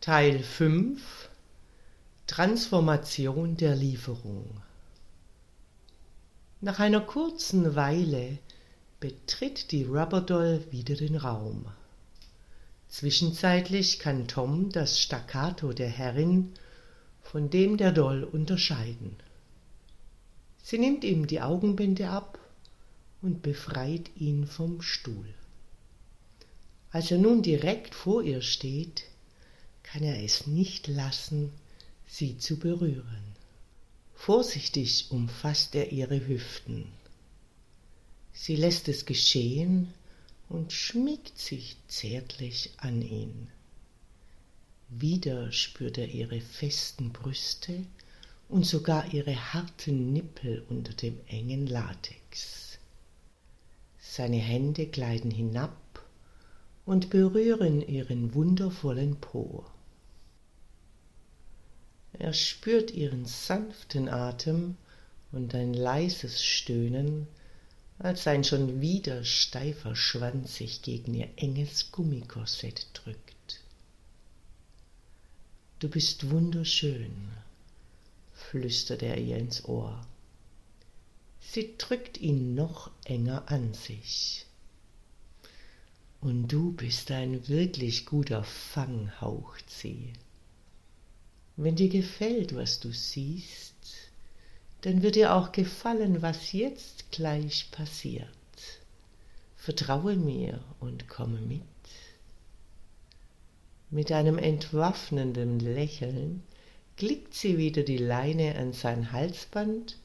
Teil 5 Transformation der Lieferung Nach einer kurzen Weile betritt die Rubberdoll wieder den Raum. Zwischenzeitlich kann Tom das Staccato der Herrin von dem der Doll unterscheiden. Sie nimmt ihm die Augenbinde ab und befreit ihn vom Stuhl. Als er nun direkt vor ihr steht, kann er es nicht lassen, sie zu berühren. Vorsichtig umfasst er ihre Hüften. Sie lässt es geschehen und schmiegt sich zärtlich an ihn. Wieder spürt er ihre festen Brüste und sogar ihre harten Nippel unter dem engen Latex. Seine Hände gleiten hinab und berühren ihren wundervollen Po. Er spürt ihren sanften Atem und ein leises Stöhnen, als sein schon wieder steifer Schwanz sich gegen ihr enges Gummikorsett drückt. Du bist wunderschön, flüstert er ihr ins Ohr. Sie drückt ihn noch enger an sich. Und du bist ein wirklich guter Fang, haucht sie. Wenn dir gefällt, was du siehst, dann wird dir auch gefallen, was jetzt gleich passiert. Vertraue mir und komme mit. Mit einem entwaffnenden Lächeln klickt sie wieder die Leine an sein Halsband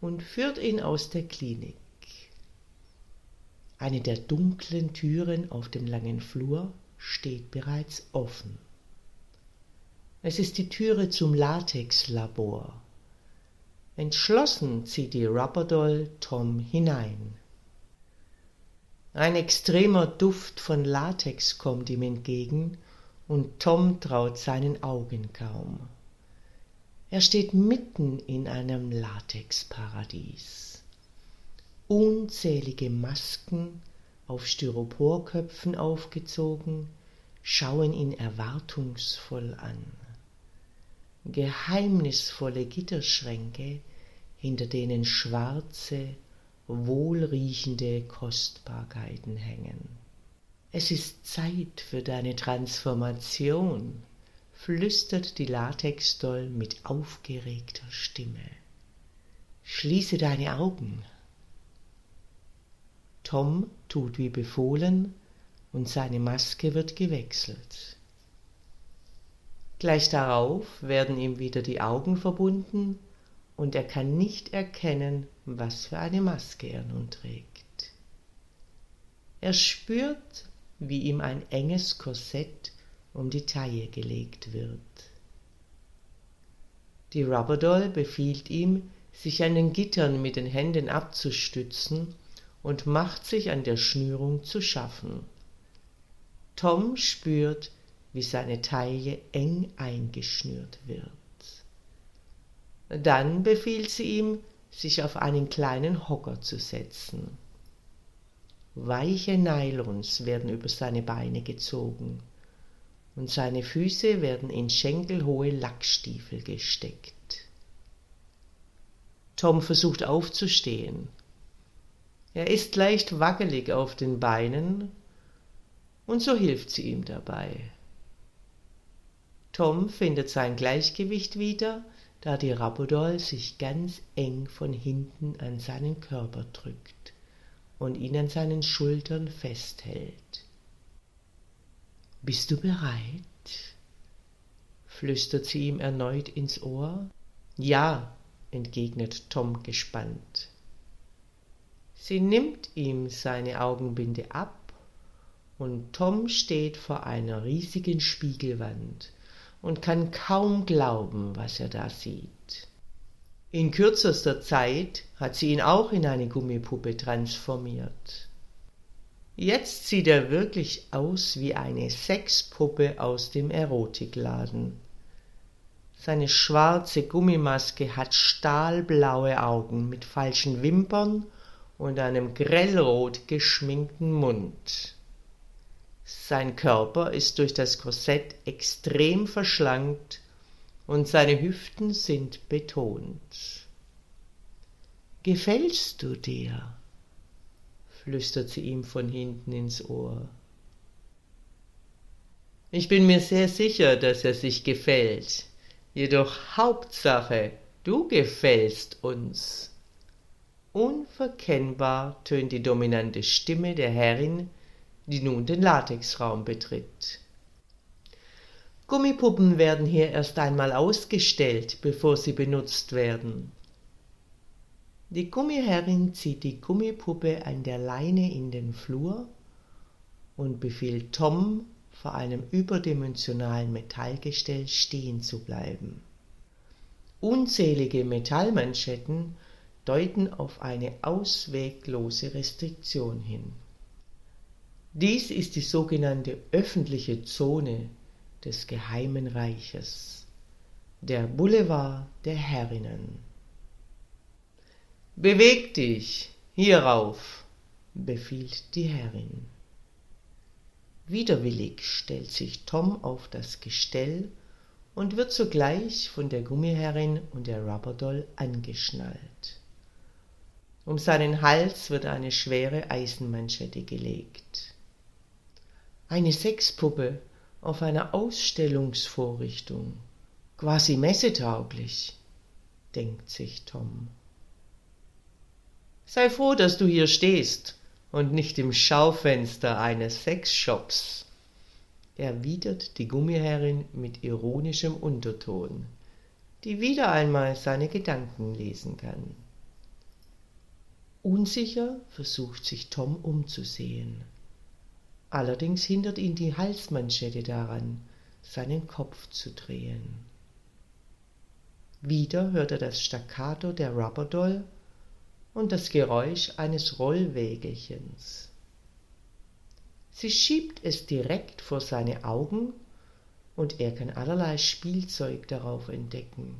und führt ihn aus der Klinik. Eine der dunklen Türen auf dem langen Flur steht bereits offen. Es ist die Türe zum Latexlabor. Entschlossen zieht die Rubberdoll Tom hinein. Ein extremer Duft von Latex kommt ihm entgegen und Tom traut seinen Augen kaum. Er steht mitten in einem Latexparadies. Unzählige Masken auf Styroporköpfen aufgezogen, schauen ihn erwartungsvoll an. Geheimnisvolle Gitterschränke, hinter denen schwarze, wohlriechende Kostbarkeiten hängen. Es ist Zeit für deine Transformation, flüstert die Latexdoll mit aufgeregter Stimme. Schließe deine Augen. Tom tut wie befohlen und seine Maske wird gewechselt. Gleich darauf werden ihm wieder die Augen verbunden und er kann nicht erkennen, was für eine Maske er nun trägt. Er spürt, wie ihm ein enges Korsett um die Taille gelegt wird. Die Rubberdoll befiehlt ihm, sich an den Gittern mit den Händen abzustützen und macht sich an der Schnürung zu schaffen. Tom spürt, wie seine Taille eng eingeschnürt wird. Dann befiehlt sie ihm, sich auf einen kleinen Hocker zu setzen. Weiche Nylons werden über seine Beine gezogen und seine Füße werden in schenkelhohe Lackstiefel gesteckt. Tom versucht aufzustehen, er ist leicht wackelig auf den Beinen, und so hilft sie ihm dabei. Tom findet sein Gleichgewicht wieder, da die Rabodol sich ganz eng von hinten an seinen Körper drückt und ihn an seinen Schultern festhält. Bist du bereit? flüstert sie ihm erneut ins Ohr. Ja, entgegnet Tom gespannt. Sie nimmt ihm seine Augenbinde ab und Tom steht vor einer riesigen Spiegelwand und kann kaum glauben, was er da sieht. In kürzester Zeit hat sie ihn auch in eine Gummipuppe transformiert. Jetzt sieht er wirklich aus wie eine Sexpuppe aus dem Erotikladen. Seine schwarze Gummimaske hat stahlblaue Augen mit falschen Wimpern und einem grellrot geschminkten Mund. Sein Körper ist durch das Korsett extrem verschlankt und seine Hüften sind betont. Gefällst du dir? flüstert sie ihm von hinten ins Ohr. Ich bin mir sehr sicher, dass er sich gefällt. Jedoch Hauptsache, du gefällst uns. Unverkennbar tönt die dominante Stimme der Herrin, die nun den Latexraum betritt. Gummipuppen werden hier erst einmal ausgestellt, bevor sie benutzt werden. Die Gummiherrin zieht die Gummipuppe an der Leine in den Flur und befiehlt Tom, vor einem überdimensionalen Metallgestell stehen zu bleiben. Unzählige Metallmanschetten deuten auf eine ausweglose Restriktion hin. Dies ist die sogenannte öffentliche Zone des geheimen Reiches, der Boulevard der Herrinnen. Beweg dich hierauf, befiehlt die Herrin. Widerwillig stellt sich Tom auf das Gestell und wird sogleich von der Gummiherrin und der Rubberdoll angeschnallt. Um seinen Hals wird eine schwere Eisenmanschette gelegt. Eine Sexpuppe auf einer Ausstellungsvorrichtung, quasi messetauglich, denkt sich Tom. Sei froh, dass du hier stehst und nicht im Schaufenster eines Sexshops, erwidert die Gummiherrin mit ironischem Unterton, die wieder einmal seine Gedanken lesen kann. Unsicher versucht sich Tom umzusehen. Allerdings hindert ihn die Halsmanschette daran, seinen Kopf zu drehen. Wieder hört er das Staccato der Rubberdoll und das Geräusch eines Rollwägelchens. Sie schiebt es direkt vor seine Augen und er kann allerlei Spielzeug darauf entdecken.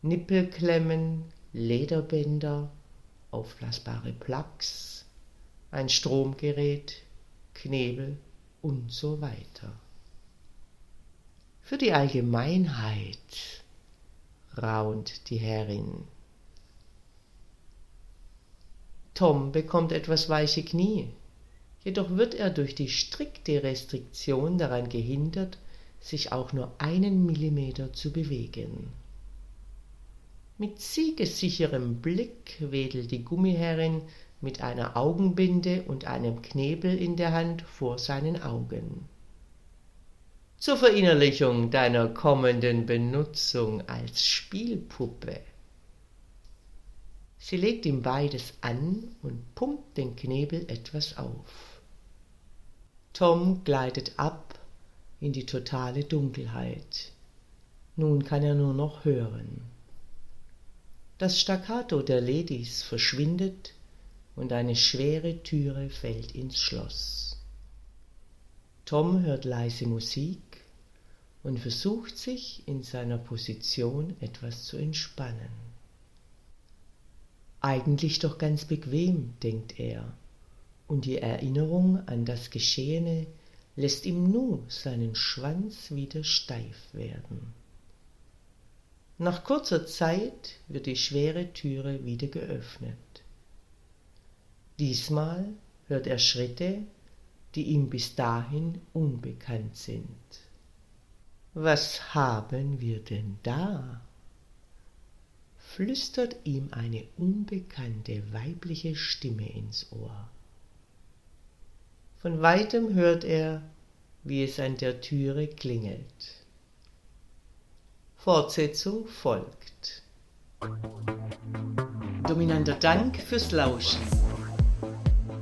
Nippelklemmen, Lederbänder, aufblasbare Plugs, ein Stromgerät, Knebel und so weiter. Für die Allgemeinheit, raunt die Herrin. Tom bekommt etwas weiche Knie, jedoch wird er durch die strikte Restriktion daran gehindert, sich auch nur einen Millimeter zu bewegen. Mit siegessicherem Blick wedelt die Gummiherrin mit einer Augenbinde und einem Knebel in der Hand vor seinen Augen. Zur Verinnerlichung deiner kommenden Benutzung als Spielpuppe. Sie legt ihm beides an und pumpt den Knebel etwas auf. Tom gleitet ab in die totale Dunkelheit. Nun kann er nur noch hören. Das Staccato der Ladies verschwindet und eine schwere Türe fällt ins Schloss. Tom hört leise Musik und versucht sich in seiner Position etwas zu entspannen. Eigentlich doch ganz bequem, denkt er, und die Erinnerung an das Geschehene lässt ihm nur seinen Schwanz wieder steif werden. Nach kurzer Zeit wird die schwere Türe wieder geöffnet. Diesmal hört er Schritte, die ihm bis dahin unbekannt sind. Was haben wir denn da? flüstert ihm eine unbekannte weibliche Stimme ins Ohr. Von weitem hört er, wie es an der Türe klingelt. Fortsetzung folgt. Dominanter Dank fürs Lauschen.